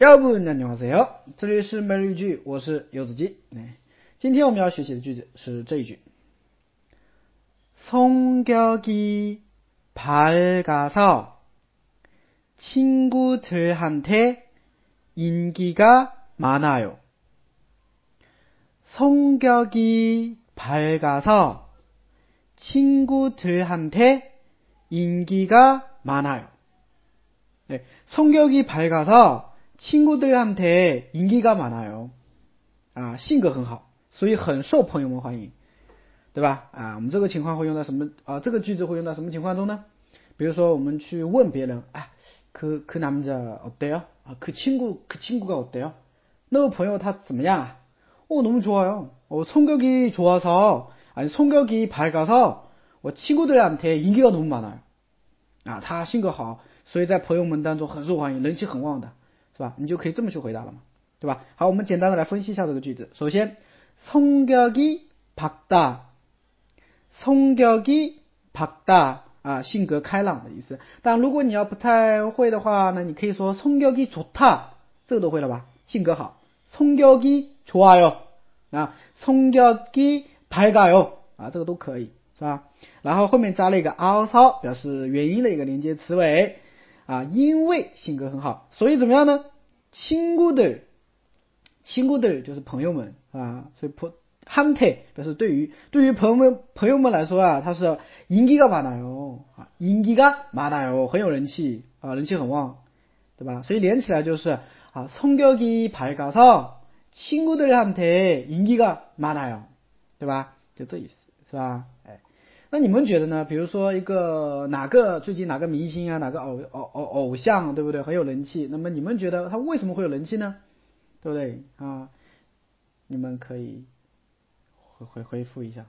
여러분 안녕하세요. 这里是每日一句，我是柚子鸡。哎，今天我们要学习的句子是这一句：성격이밝아서친구들한테인기가많아요。 성격이밝아서친구들한테인기가많아요。 네， 성격이밝아서 亲姑对岸台인기가많아 요， 啊，性格很好，所以很受朋友们欢迎，对吧？啊，我们这个情况会用到什么啊？这个句子会用到什么情况中呢？比如说，我们去问别人，哎，可可男子哦对哦，啊，可亲姑可亲姑个哦对哦，那个朋友他怎么样啊？哦，너무좋아 요， 哦，성격이좋아 서， 아니성격이밝아 서， 我亲姑对岸台인기가너무많아 요， 啊，他性格好，所以在朋友们当中很受欢迎，人气很旺的。 是吧？你就可以这么去回答了嘛，对吧？好，我们简单的来分析一下这个句子。首先，성격이박 다， 성격이박 다， 啊，性格开朗的意思。但如果你要不太会的话呢，你可以说성격이좋 다， 这个都会了吧？性格好，성격이좋아 요， 啊，성격이밝아 요， 啊，这个都可以，是吧？然后后面加了一个아 서， 表示原因的一个连接词尾。 啊，因为性格很好，所以怎么样呢？亲姑的，亲姑的就是朋友们啊，所以朋한테表示对于对于朋友们朋友们来说啊，他是인기가많아 요， 啊，인기가많아 요， 很有人气啊，人气很旺，对吧？所以连起来就是啊，성격이밝아서친구들한테인기가많아 요， 对吧？就这意思，是吧？哎。 那你们觉得呢？比如说一个哪个最近哪个明星啊，哪个偶偶偶偶像，对不对？很有人气。那么你们觉得他为什么会有人气呢？对不对啊？你们可以回回回复一下。